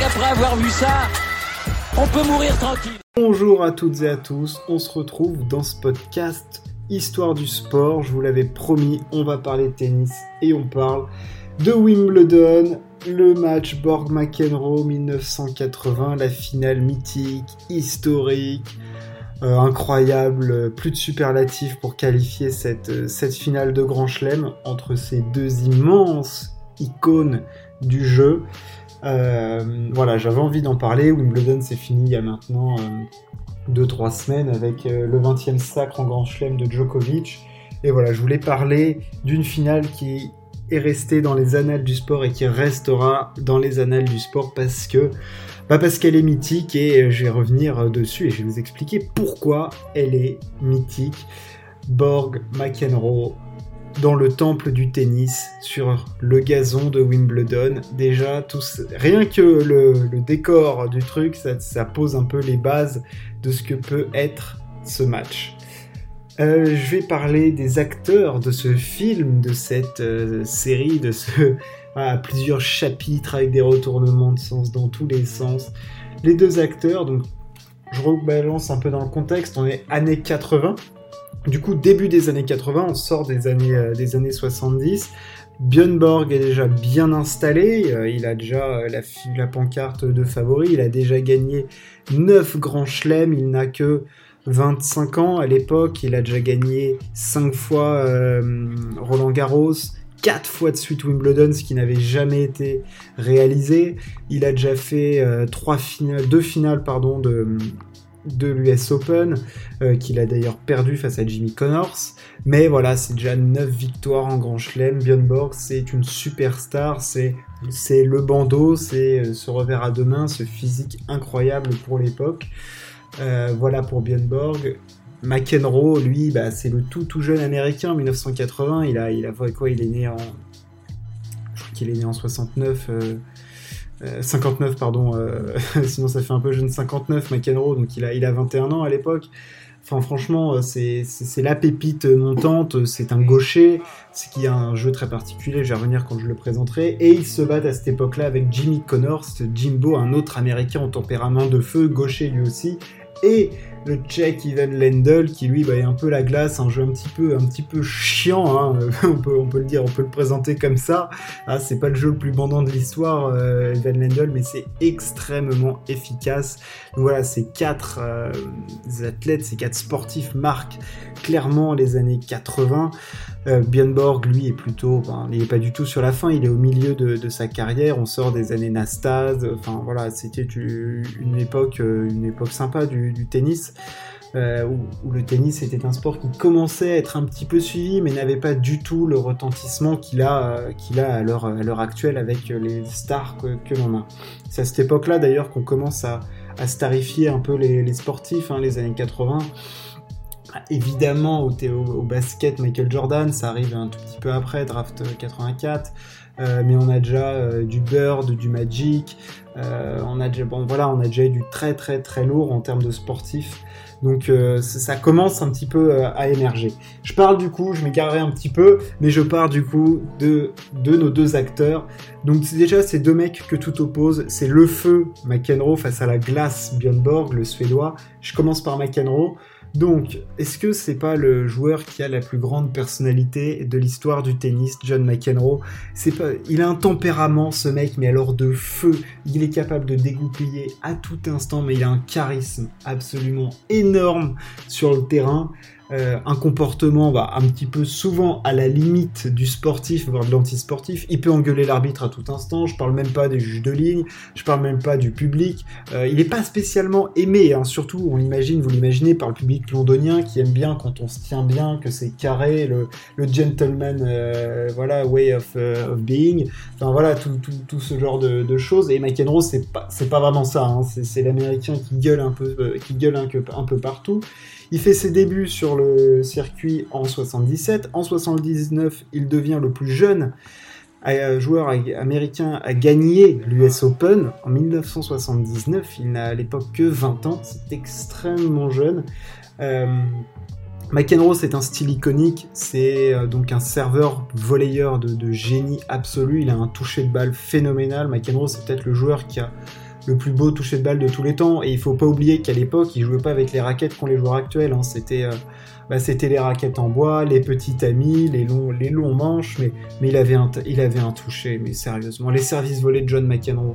avoir vu ça, on peut mourir tranquille. Bonjour à toutes et à tous, on se retrouve dans ce podcast Histoire du sport. Je vous l'avais promis, on va parler tennis et on parle de Wimbledon, le match Borg-McEnroe 1980, la finale mythique, historique, euh, incroyable, plus de superlatifs pour qualifier cette, euh, cette finale de Grand Chelem entre ces deux immenses icônes du jeu. Euh, voilà, j'avais envie d'en parler. Wimbledon s'est fini il y a maintenant 2-3 semaines avec le 20e sacre en Grand Chelem de Djokovic. Et voilà, je voulais parler d'une finale qui est restée dans les annales du sport et qui restera dans les annales du sport parce que bah parce qu'elle est mythique et je vais revenir dessus et je vais vous expliquer pourquoi elle est mythique. Borg McEnroe dans le temple du tennis sur le gazon de Wimbledon. Déjà, rien que le, décor du truc, ça, pose un peu les bases de ce que peut être ce match. Euh, je vais parler des acteurs de ce film, de cette euh, série, de ce plusieurs chapitres avec des retournements de sens dans tous les sens. Les deux acteurs, donc je rebalance un peu dans le contexte, on est années 80. Du coup, début des années 80, on sort des années, euh, des années 70. Björn Borg est déjà bien installé, euh, il a déjà euh, la, pancarte de favori, il a déjà gagné 9 grands chelems, il n'a que 25 ans à l'époque, il a déjà gagné 5 fois Roland Garros, 4 fois de suite Wimbledon, ce qui n'avait jamais été réalisé. Il a déjà fait trois finales, deux finales pardon, de, de l'US Open, euh, qu'il a d'ailleurs perdu face à Jimmy Connors. Mais voilà, c'est déjà 9 victoires en Grand Chelem. Björn Borg, c'est une superstar, c'est, le bandeau, c'est euh, ce revers à deux mains, ce physique incroyable pour l'époque. Euh, voilà pour Björn Borg. McEnroe, lui, bah, c'est le tout tout jeune américain, 1980. Il a, il a quoi Il est né en, je crois qu'il est né en 69. 59, euh, pardon, euh, sinon ça fait un peu jeune 59, McEnroe, donc il a, il a 21 ans à l'époque. Enfin, franchement, euh, c'est la pépite montante, c'est un gaucher, c'est qui a un jeu très particulier, je vais revenir quand je le présenterai, et il se bat à cette époque-là avec Jimmy Connors, Jimbo, un autre américain au tempérament de feu, gaucher lui aussi, et le Tchèque Ivan Lendl qui lui bah, est un peu la glace, un jeu un petit peu, un petit peu chiant, hein. on, peut, on peut le dire, on peut le présenter comme ça. Ah, c'est pas le jeu le plus bandant de l'histoire, euh, Ivan Lendl, mais c'est extrêmement efficace. Donc voilà, ces quatre euh, athlètes, ces quatre sportifs marquent clairement les années 80. Euh, Borg, lui, est plutôt, il n'est pas du tout sur la fin, il est au milieu de, sa carrière. On sort des années Nastase. Enfin voilà, c'était une époque, euh, une époque sympa du, tennis. Euh, où, le tennis était un sport qui commençait à être un petit peu suivi, mais n'avait pas du tout le retentissement qu'il a, a à l'heure actuelle avec les stars que, l'on a. C'est à cette époque-là d'ailleurs qu'on commence à, starifier un peu les, sportifs, hein, les années 80 évidemment au, basket Michael Jordan, ça arrive un tout petit peu après, draft 84, euh, mais on a déjà euh, du Bird, du Magic, euh, on a déjà bon voilà, on a déjà eu du très très très lourd en termes de sportifs. Donc ça commence un petit peu à émerger. Je parle du coup, je m'égarerai un petit peu, mais je parle du coup de, de nos deux acteurs. Donc déjà ces deux mecs que tout oppose. C'est le feu McEnroe face à la glace Björn Borg, le suédois. Je commence par McEnroe. Donc, est-ce que c'est pas le joueur qui a la plus grande personnalité de l'histoire du tennis, John McEnroe? C'est pas, il a un tempérament, ce mec, mais alors de feu. Il est capable de dégoupiller à tout instant, mais il a un charisme absolument énorme sur le terrain. Euh, un comportement bah, un petit peu souvent à la limite du sportif, voire de l'antisportif. Il peut engueuler l'arbitre à tout instant. Je parle même pas des juges de ligne, je parle même pas du public. Euh, il n'est pas spécialement aimé, hein. surtout on l'imagine, vous l'imaginez, par le public londonien qui aime bien quand on se tient bien, que c'est carré, le, gentleman, euh, voilà, way of, being. Enfin voilà, tout, ce genre de, choses. Et McEnroe, c'est pas, pas vraiment ça. Hein. C'est, l'américain qui gueule un peu, qui gueule un peu partout. Il fait ses débuts sur le circuit en 77. En 79, il devient le plus jeune euh, joueur américain à gagner l'US Open. En 1979, il n'a à l'époque que 20 ans. C'est extrêmement jeune. Euh, McEnroe, c'est un style iconique. C'est euh, donc un serveur volleyeur de, de, génie absolu. Il a un toucher de balle phénoménal. McEnroe, c'est peut-être le joueur qui a le plus beau toucher de balle de tous les temps. Et il faut pas oublier qu'à l'époque, il jouait pas avec les raquettes qu'ont les joueurs actuels. Hein. C'était bah, c'était les raquettes en bois, les petits tamis, les longs, les longs manches, mais, mais il, avait un, il avait un toucher, mais sérieusement. Les services volés de John McEnroe,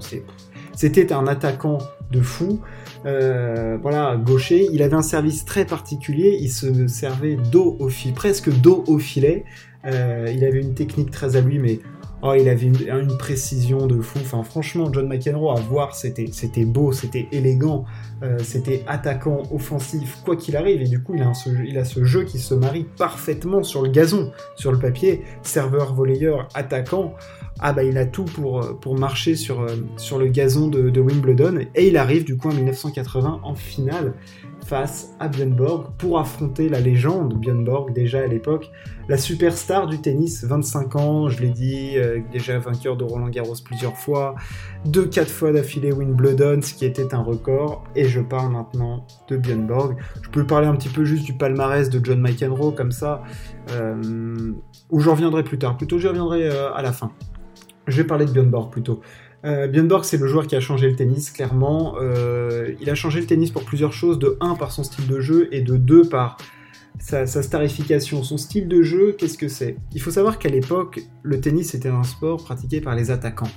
c'était un attaquant de fou. Euh, voilà, gaucher. Il avait un service très particulier. Il se servait dos au filet, presque dos au filet. Euh, il avait une technique très à lui, mais oh, il avait une, précision de fou. Enfin, franchement, John McEnroe à voir, c'était, beau, c'était élégant, euh, c'était attaquant, offensif, quoi qu'il arrive. Et du coup, il a, ce, jeu qui se marie parfaitement sur le gazon, sur le papier, serveur, volleyeur, attaquant ah bah il a tout pour, marcher sur, euh, sur le gazon de, Wimbledon et il arrive du coup en 1980 en finale face à Björn Borg pour affronter la légende Björn Borg déjà à l'époque, la superstar du tennis, 25 ans, je l'ai dit, euh, déjà vainqueur de Roland Garros plusieurs fois, deux quatre fois d'affilée Wimbledon, ce qui était un record, et je parle maintenant de Björn Borg. Je peux parler un petit peu juste du palmarès de John McEnroe comme ça, où j'en reviendrai plus tard, plutôt j'y reviendrai à la fin. Je vais parler de Björn Borg plutôt. Euh, c'est le joueur qui a changé le tennis, clairement. Euh, il a changé le tennis pour plusieurs choses. De 1 par son style de jeu et de 2 par sa, starification. Son style de jeu, qu'est-ce que c'est? Il faut savoir qu'à l'époque, le tennis était un sport pratiqué par les attaquants.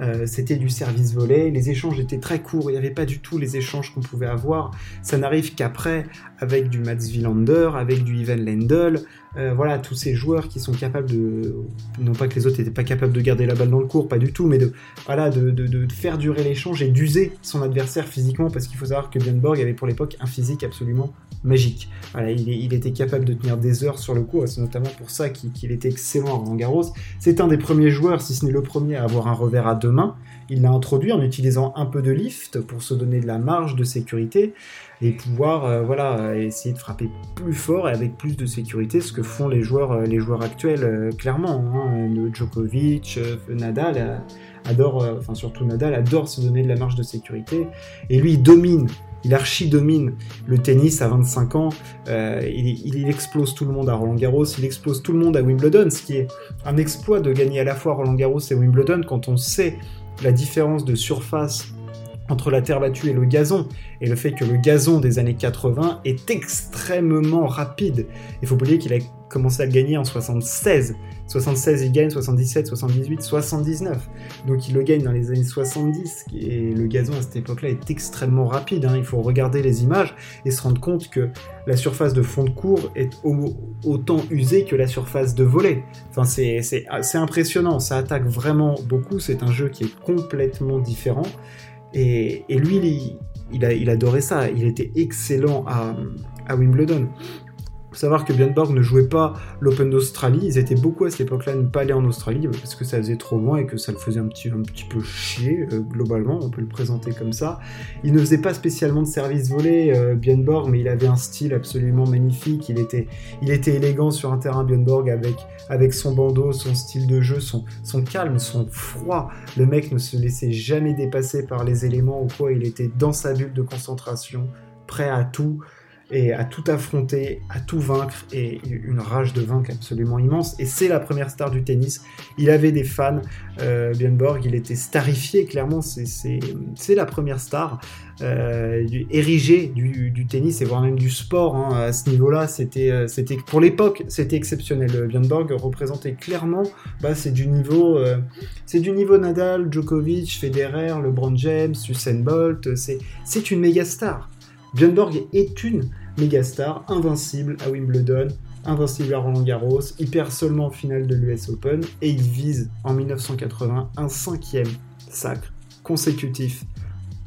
Euh, c'était du service volé, les échanges étaient très courts, il n'y avait pas du tout les échanges qu'on pouvait avoir. Ça n'arrive qu'après, avec du Mats Wilander, avec du Ivan Lendl, euh, voilà, tous ces joueurs qui sont capables de, non pas que les autres n'étaient pas capables de garder la balle dans le cours, pas du tout, mais de, voilà, de, faire durer l'échange et d'user son adversaire physiquement, parce qu'il faut savoir que Björn Borg avait pour l'époque un physique absolument magique. Voilà, il, était capable de tenir des heures sur le cours, et c'est notamment pour ça qu'il était excellent à Roland Garros. C'est un des premiers joueurs, si ce n'est le premier, à avoir un revers à deux mains. Il l'a introduit en utilisant un peu de lift pour se donner de la marge de sécurité et pouvoir euh, voilà essayer de frapper plus fort et avec plus de sécurité, ce que font les joueurs euh, les joueurs actuels euh, clairement. Hein. Djokovic, Nadal adore, enfin surtout Nadal adore se donner de la marge de sécurité et lui il domine. Il archi domine le tennis à 25 ans. il, explose tout le monde à Roland Garros, il explose tout le monde à Wimbledon, ce qui est un exploit de gagner à la fois Roland Garros et Wimbledon quand on sait la différence de surface entre la terre battue et le gazon, et le fait que le gazon des années 80 est extrêmement rapide. Il faut oublier qu'il a commencé à gagner en 76. 76, il gagne 77, 78, 79. Donc il le gagne dans les années 70, et le gazon à cette époque-là est extrêmement rapide. Hein. Il faut regarder les images et se rendre compte que la surface de fond de cours est autant usée que la surface de volet. Enfin, c'est impressionnant, ça attaque vraiment beaucoup, c'est un jeu qui est complètement différent. Et, lui, il, adorait ça. Il était excellent à Wimbledon faut savoir que Björn Borg ne jouait pas l'Open d'Australie. Ils étaient beaucoup à cette époque-là à ne pas aller en Australie parce que ça faisait trop loin et que ça le faisait un petit, un petit peu chier euh, globalement. On peut le présenter comme ça. Il ne faisait pas spécialement de service volé, euh, Björn Borg, mais il avait un style absolument magnifique. Il était, il était élégant sur un terrain Björn Borg avec, avec son bandeau, son style de jeu, son, son calme, son froid. Le mec ne se laissait jamais dépasser par les éléments ou quoi. Il était dans sa bulle de concentration, prêt à tout et à tout affronter, à tout vaincre, et une rage de vaincre absolument immense. Et c'est la première star du tennis. Il avait des fans, euh, Björn Borg, il était starifié, clairement, c'est la première star euh, érigée du, tennis, et voire même du sport. Hein. À ce niveau-là, euh, c'était pour l'époque, c'était exceptionnel. Björn Borg représentait clairement, bah, c'est du niveau, euh, c'est du niveau Nadal, Djokovic, Federer, LeBron James, Usain Bolt. C'est une méga star. Björn Borg est une méga star, invincible à Wimbledon, invincible à Roland Garros, il perd seulement en finale de l'US Open et il vise en 1980 un cinquième sacre consécutif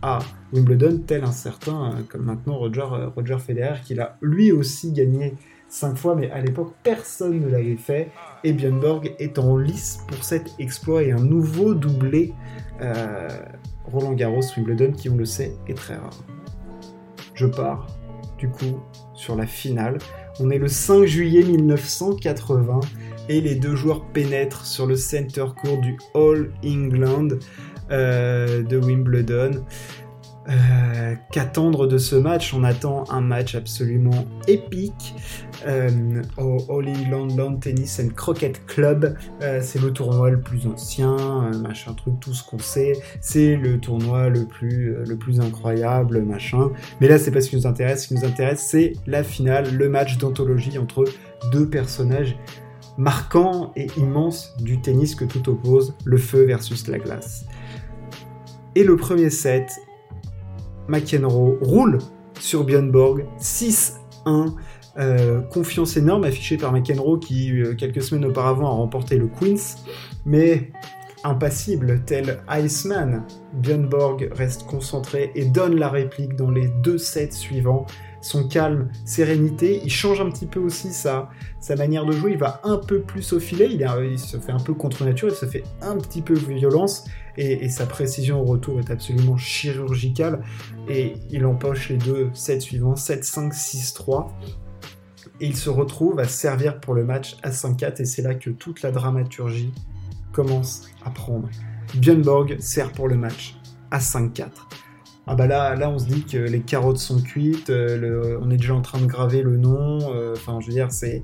à Wimbledon, tel un certain, euh, comme maintenant Roger, euh, Federer, qui l'a lui aussi gagné cinq fois, mais à l'époque personne ne l'avait fait, et Björn Borg est en lice pour cet exploit et un nouveau doublé euh, Roland Garros, Wimbledon, qui on le sait est très rare je pars du coup sur la finale. On est le 5 juillet 1980 et les deux joueurs pénètrent sur le center court du All England euh, de Wimbledon. Euh, qu'attendre de ce match? On attend un match absolument épique euh, au Holy Land Tennis and Croquet Club. Euh, c'est le tournoi le plus ancien, machin truc, tout ce qu'on sait. C'est le tournoi le plus, le plus incroyable, machin. Mais là, c'est pas ce qui nous intéresse. Ce qui nous intéresse, c'est la finale, le match d'anthologie entre deux personnages marquants et immenses du tennis que tout oppose, le feu versus la glace. Et le premier set McEnroe roule sur Björn Borg 6-1. Euh, confiance énorme affichée par McEnroe qui, euh, quelques semaines auparavant, a remporté le Queens. Mais impassible, tel Iceman, Björn Borg reste concentré et donne la réplique dans les deux sets suivants son calme, sérénité. Il change un petit peu aussi sa, manière de jouer. Il va un peu plus au filet. Il, se fait un peu contre nature. Il se fait un petit peu violence. Et, sa précision au retour est absolument chirurgicale. Et il empoche les deux sets suivants 7-5, 6-3. Et il se retrouve à servir pour le match à 5-4. Et c'est là que toute la dramaturgie commence à prendre. Björn Borg sert pour le match à 5-4 ah bah là, là on se dit que les carottes sont cuites, euh, on est déjà en train de graver le nom, euh, enfin je veux dire c'est...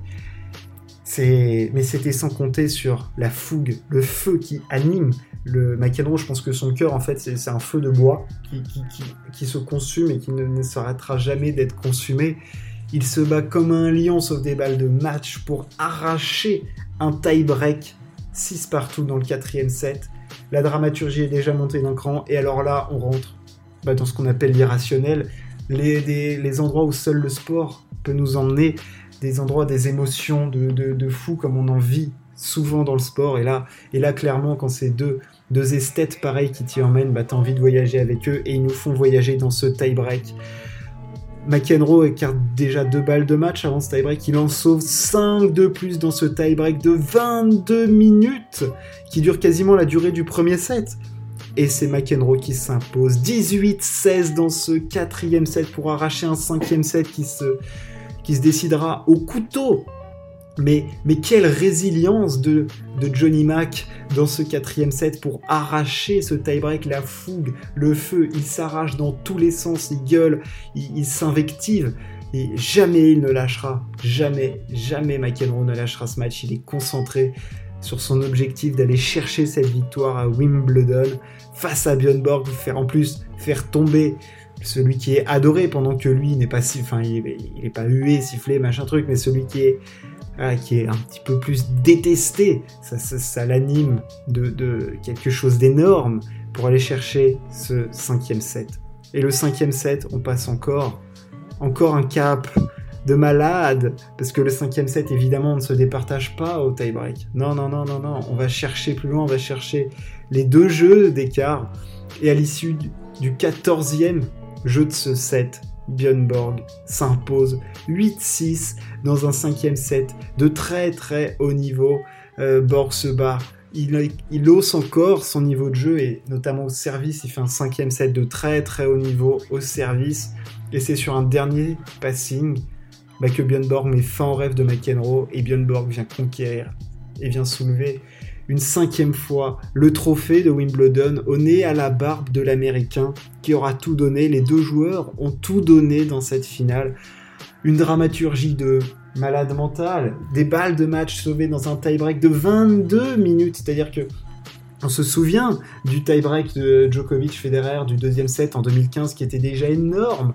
Mais c'était sans compter sur la fougue, le feu qui anime le McEnroe, je pense que son cœur en fait c'est, un feu de bois qui, qui, se consume et qui ne, s'arrêtera jamais d'être consumé. Il se bat comme un lion sauf des balles de match pour arracher un tie-break 6 partout dans le quatrième set. La dramaturgie est déjà montée d'un cran et alors là on rentre bah, dans ce qu'on appelle l'irrationnel, les, les, endroits où seul le sport peut nous emmener, des endroits, des émotions de, de, fou comme on en vit souvent dans le sport. Et là, et là clairement, quand c'est deux, deux esthètes pareils qui t'y emmènent, bah, t'as envie de voyager avec eux et ils nous font voyager dans ce tie-break. McEnroe écarte déjà deux balles de match avant ce tie-break. Il en sauve 5 de plus dans ce tie-break de 22 minutes qui dure quasiment la durée du premier set. Et c'est McEnroe qui s'impose. 18-16 dans ce quatrième set pour arracher un cinquième set qui se, qui se décidera au couteau. Mais, mais quelle résilience de, de Johnny Mac dans ce quatrième set pour arracher ce tie-break, la fougue, le feu. Il s'arrache dans tous les sens, il gueule, il, s'invective. Et jamais il ne lâchera. Jamais, jamais McEnroe ne lâchera ce match. Il est concentré sur son objectif d'aller chercher cette victoire à Wimbledon face à Björn Borg, faire en plus faire tomber celui qui est adoré pendant que lui n'est pas si, enfin il, est pas hué, sifflé, machin truc, mais celui qui est qui est un petit peu plus détesté, ça, ça, l'anime de, de, quelque chose d'énorme pour aller chercher ce cinquième set. Et le cinquième set, on passe encore, encore un cap de malade, parce que le cinquième set, évidemment, on ne se départage pas au tie-break. Non, non, non, non, non, on va chercher plus loin, on va chercher les deux jeux d'écart, et à l'issue du quatorzième jeu de ce set, Björn Borg s'impose 8-6 dans un cinquième set de très très haut niveau. Euh, Borg se bat, il, il, hausse encore son niveau de jeu et notamment au service, il fait un cinquième set de très très haut niveau au service. Et c'est sur un dernier passing bah, que Björn Borg met fin au rêve de McEnroe et Björn Borg vient conquérir et vient soulever une cinquième fois le trophée de Wimbledon au nez à la barbe de l'Américain qui aura tout donné. Les deux joueurs ont tout donné dans cette finale. Une dramaturgie de malade mental, des balles de match sauvées dans un tie-break de 22 minutes, c'est-à-dire que on se souvient du tie-break de Djokovic Federer du deuxième set en 2015 qui était déjà énorme.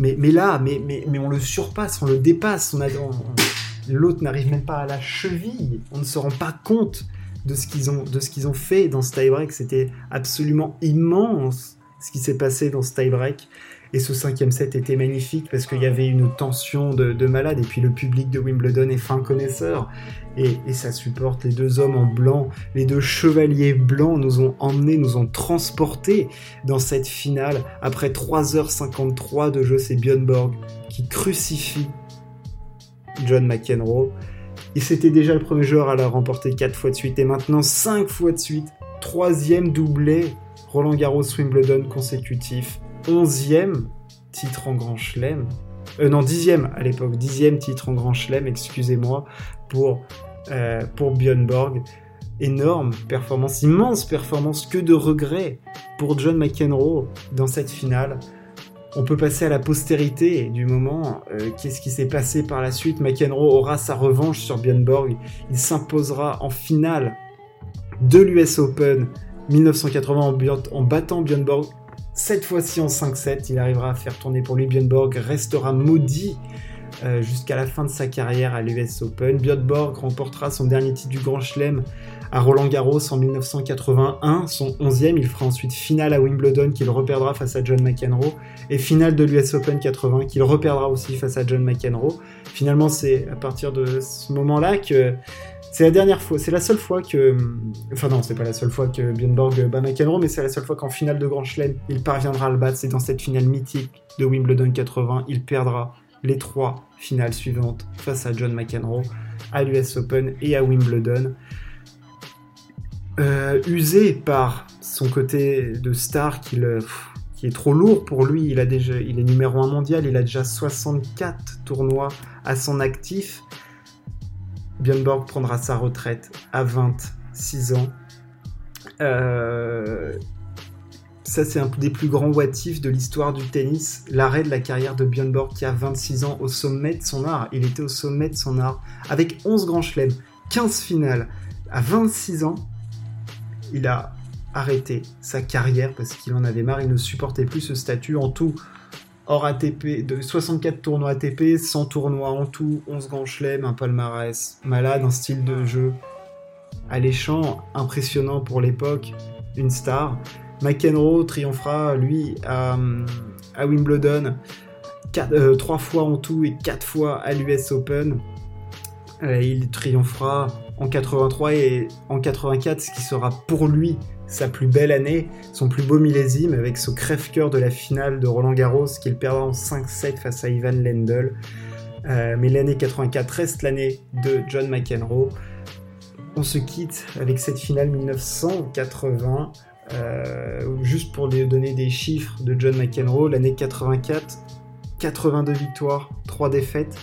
Mais, là, mais, on le surpasse, on le dépasse. On l'autre n'arrive même pas à la cheville. On ne se rend pas compte de ce qu'ils ont, de ont fait dans ce tie-break. C'était absolument immense ce qui s'est passé dans ce tie-break. Et ce cinquième set était magnifique parce qu'il y avait une tension de, malade. Et puis le public de Wimbledon est fin connaisseur. Et, et, ça supporte les deux hommes en blanc. Les deux chevaliers blancs nous ont emmenés, nous ont transportés dans cette finale. Après 3h53 de jeu, c'est Björn Borg qui crucifie John McEnroe. Et c'était déjà le premier joueur à la remporter 4 fois de suite. Et maintenant 5 fois de suite. Troisième doublé Roland Garros Wimbledon consécutif. Onzième titre en Grand Chelem. Euh, non, dixième à l'époque. Dixième titre en Grand Chelem, excusez-moi, pour, euh, pour Björn Borg. énorme, performance immense, performance que de regrets pour John McEnroe dans cette finale. On peut passer à la postérité du moment. Euh, qu'est-ce qui s'est passé par la suite McEnroe aura sa revanche sur Björn Borg. Il s'imposera en finale de l'US Open 1980 en, battant Björn Borg. Cette fois-ci en 5-7, il arrivera à faire tourner pour lui. Björn Borg restera maudit euh, jusqu'à la fin de sa carrière à l'US Open. Björn Borg remportera son dernier titre du Grand Chelem à Roland Garros en 1981, son 11e. Il fera ensuite finale à Wimbledon qu'il reperdra face à John McEnroe et finale de l'US Open 80 qu'il reperdra aussi face à John McEnroe. Finalement, c'est à partir de ce moment-là que c'est la dernière fois, c'est la seule fois que, enfin non, c'est pas la seule fois que Björn Borg bat McEnroe, mais c'est la seule fois qu'en finale de Grand Chelem, il parviendra à le battre. C'est dans cette finale mythique de Wimbledon 80, il perdra les trois finales suivantes face à John McEnroe à l'US Open et à Wimbledon. Euh, usé par son côté de star qui, qui, est trop lourd pour lui. Il, a déjà, il est numéro 1 mondial, il a déjà 64 tournois à son actif. Björn Borg prendra sa retraite à 26 ans. Euh, ça, c'est un des plus grands what de l'histoire du tennis. L'arrêt de la carrière de Björn Borg qui a 26 ans au sommet de son art. Il était au sommet de son art avec 11 grands chelems, 15 finales. À 26 ans, il a arrêté sa carrière parce qu'il en avait marre, il ne supportait plus ce statut en tout. Hors ATP, de 64 tournois ATP, 100 tournois en tout, 11 grands chelems, un palmarès malade, un style de jeu alléchant, impressionnant pour l'époque, une star. McEnroe triomphera, lui, à, Wimbledon, 3 euh, trois fois en tout et 4 fois à l'US Open. Euh, il triomphera en 83 et en 84, ce qui sera pour lui sa plus belle année, son plus beau millésime, avec ce crève-cœur de la finale de Roland Garros qu'il perdra en 5-7 face à Ivan Lendl. Euh, mais l'année 84 reste l'année de John McEnroe. On se quitte avec cette finale 1980. Euh, juste pour donner des chiffres de John McEnroe, l'année 84, 82 victoires, 3 défaites,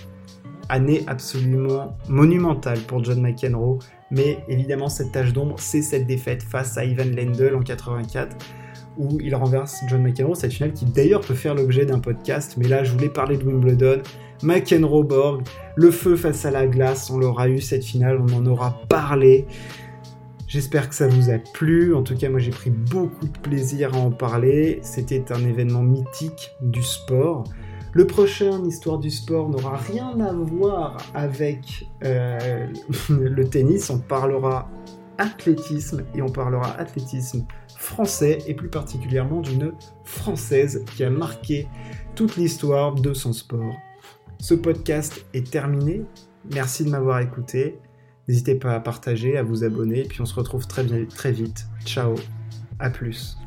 année absolument monumentale pour John McEnroe. Mais évidemment, cette tâche d'ombre, c'est cette défaite face à Ivan Lendl en 84 où il renverse John McEnroe, cette finale qui d'ailleurs peut faire l'objet d'un podcast, mais là je voulais parler de Wimbledon, McEnroe Borg, le feu face à la glace, on l'aura eu cette finale, on en aura parlé. J'espère que ça vous a plu, en tout cas moi j'ai pris beaucoup de plaisir à en parler, c'était un événement mythique du sport. Le prochain Histoire du sport n'aura rien à voir avec euh, le tennis. On parlera athlétisme et on parlera athlétisme français et plus particulièrement d'une française qui a marqué toute l'histoire de son sport. Ce podcast est terminé. Merci de m'avoir écouté. N'hésitez pas à partager, à vous abonner et puis on se retrouve très, très vite. Ciao, à plus.